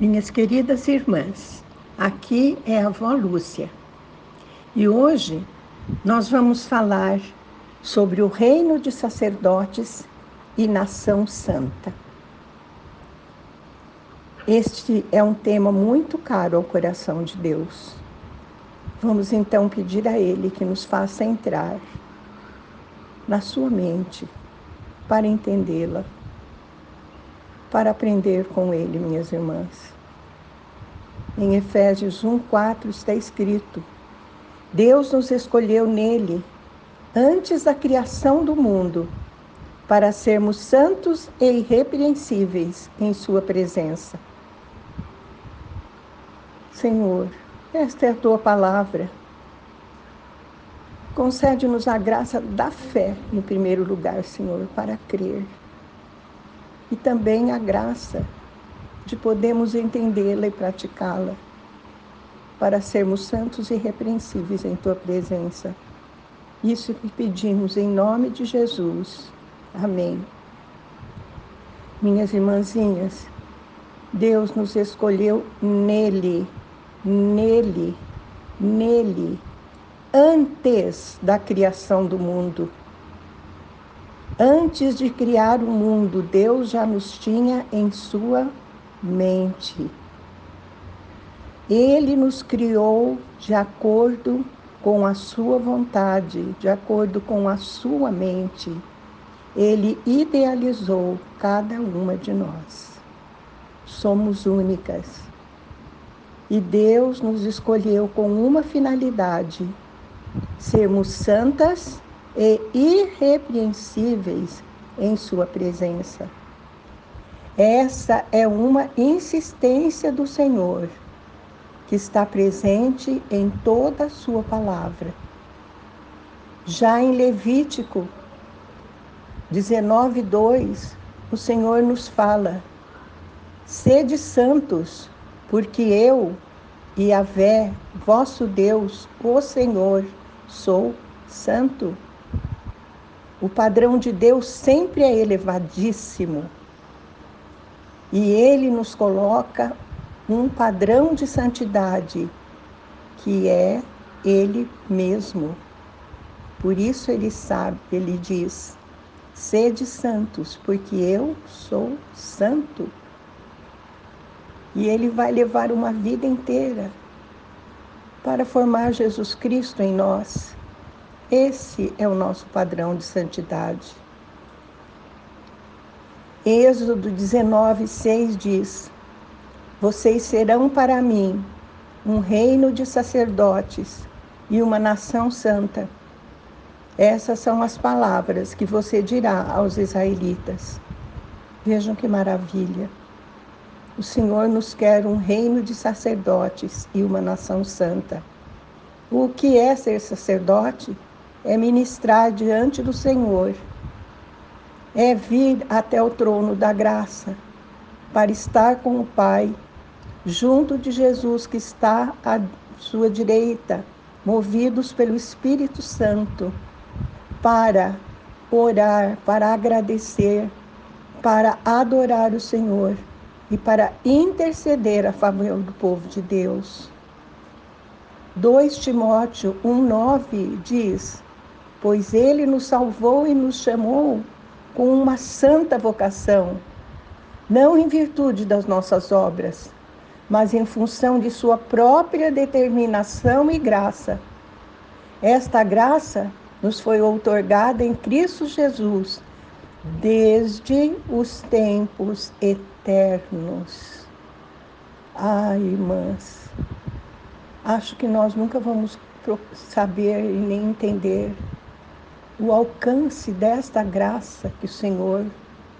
Minhas queridas irmãs, aqui é a avó Lúcia e hoje nós vamos falar sobre o reino de sacerdotes e nação santa. Este é um tema muito caro ao coração de Deus. Vamos então pedir a Ele que nos faça entrar na sua mente para entendê-la para aprender com ele, minhas irmãs. Em Efésios 1:4 está escrito: Deus nos escolheu nele antes da criação do mundo para sermos santos e irrepreensíveis em sua presença. Senhor, esta é a tua palavra. Concede-nos a graça da fé, em primeiro lugar, Senhor, para crer e também a graça de podermos entendê-la e praticá-la, para sermos santos e irrepreensíveis em tua presença. Isso que pedimos em nome de Jesus. Amém. Minhas irmãzinhas, Deus nos escolheu nele, nele, nele, antes da criação do mundo. Antes de criar o mundo, Deus já nos tinha em sua mente. Ele nos criou de acordo com a sua vontade, de acordo com a sua mente. Ele idealizou cada uma de nós. Somos únicas. E Deus nos escolheu com uma finalidade: sermos santas e irrepreensíveis em Sua presença. Essa é uma insistência do Senhor, que está presente em toda a Sua palavra. Já em Levítico 19, 2, o Senhor nos fala: Sede santos, porque eu, e a Vé, vosso Deus, o Senhor, sou santo. O padrão de Deus sempre é elevadíssimo. E ele nos coloca um padrão de santidade, que é ele mesmo. Por isso ele sabe, ele diz: sede santos, porque eu sou santo. E ele vai levar uma vida inteira para formar Jesus Cristo em nós. Esse é o nosso padrão de santidade. Êxodo 19, 6 diz: Vocês serão para mim um reino de sacerdotes e uma nação santa. Essas são as palavras que você dirá aos israelitas. Vejam que maravilha. O Senhor nos quer um reino de sacerdotes e uma nação santa. O que é ser sacerdote? É ministrar diante do Senhor, é vir até o trono da graça para estar com o Pai, junto de Jesus que está à sua direita, movidos pelo Espírito Santo, para orar, para agradecer, para adorar o Senhor e para interceder a favor do povo de Deus. 2 Timóteo 1,9 diz: pois ele nos salvou e nos chamou com uma santa vocação, não em virtude das nossas obras, mas em função de sua própria determinação e graça. Esta graça nos foi outorgada em Cristo Jesus desde os tempos eternos. Ai, irmãs, acho que nós nunca vamos saber e nem entender o alcance desta graça que o Senhor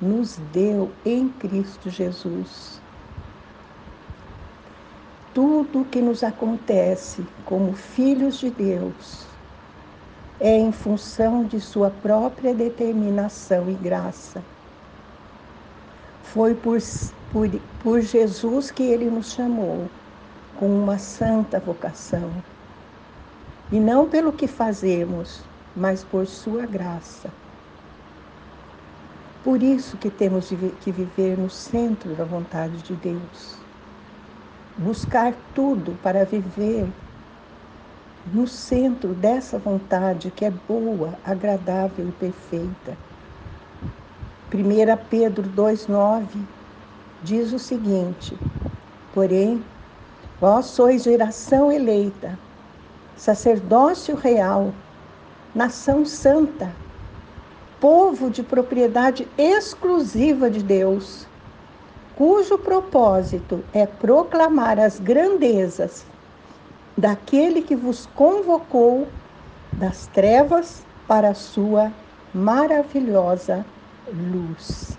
nos deu em Cristo Jesus. Tudo o que nos acontece como filhos de Deus é em função de Sua própria determinação e graça. Foi por, por, por Jesus que Ele nos chamou com uma santa vocação. E não pelo que fazemos, mas por sua graça. Por isso que temos que viver no centro da vontade de Deus. buscar tudo para viver no centro dessa vontade que é boa, agradável e perfeita. 1 Pedro 2,9 diz o seguinte: Porém, vós sois geração eleita, sacerdócio real, nação santa, povo de propriedade exclusiva de Deus, cujo propósito é proclamar as grandezas daquele que vos convocou das trevas para a sua maravilhosa luz.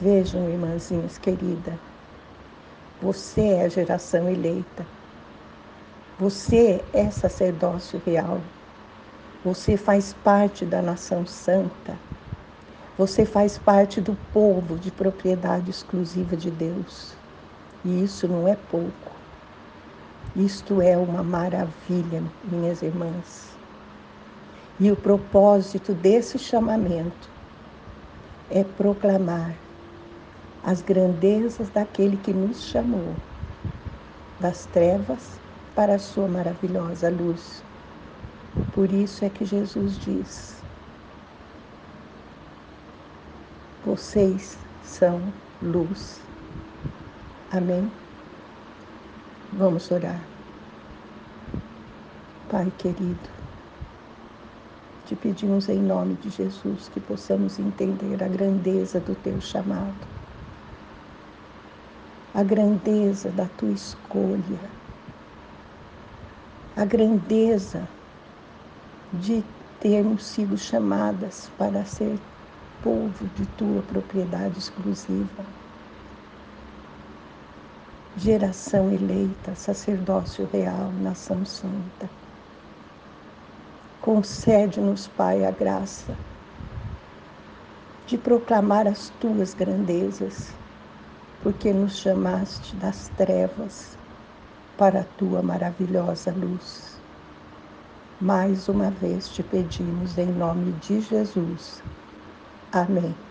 Vejam, irmãzinhas querida, você é a geração eleita. Você é sacerdócio real. Você faz parte da nação santa. Você faz parte do povo de propriedade exclusiva de Deus. E isso não é pouco. Isto é uma maravilha, minhas irmãs. E o propósito desse chamamento é proclamar as grandezas daquele que nos chamou das trevas para a sua maravilhosa luz. Por isso é que Jesus diz: Vocês são luz. Amém? Vamos orar. Pai querido, te pedimos em nome de Jesus que possamos entender a grandeza do teu chamado, a grandeza da tua escolha, a grandeza de termos sido chamadas para ser povo de tua propriedade exclusiva geração eleita, sacerdócio real, nação santa. Concede-nos, Pai, a graça de proclamar as tuas grandezas, porque nos chamaste das trevas para a tua maravilhosa luz. Mais uma vez te pedimos em nome de Jesus. Amém.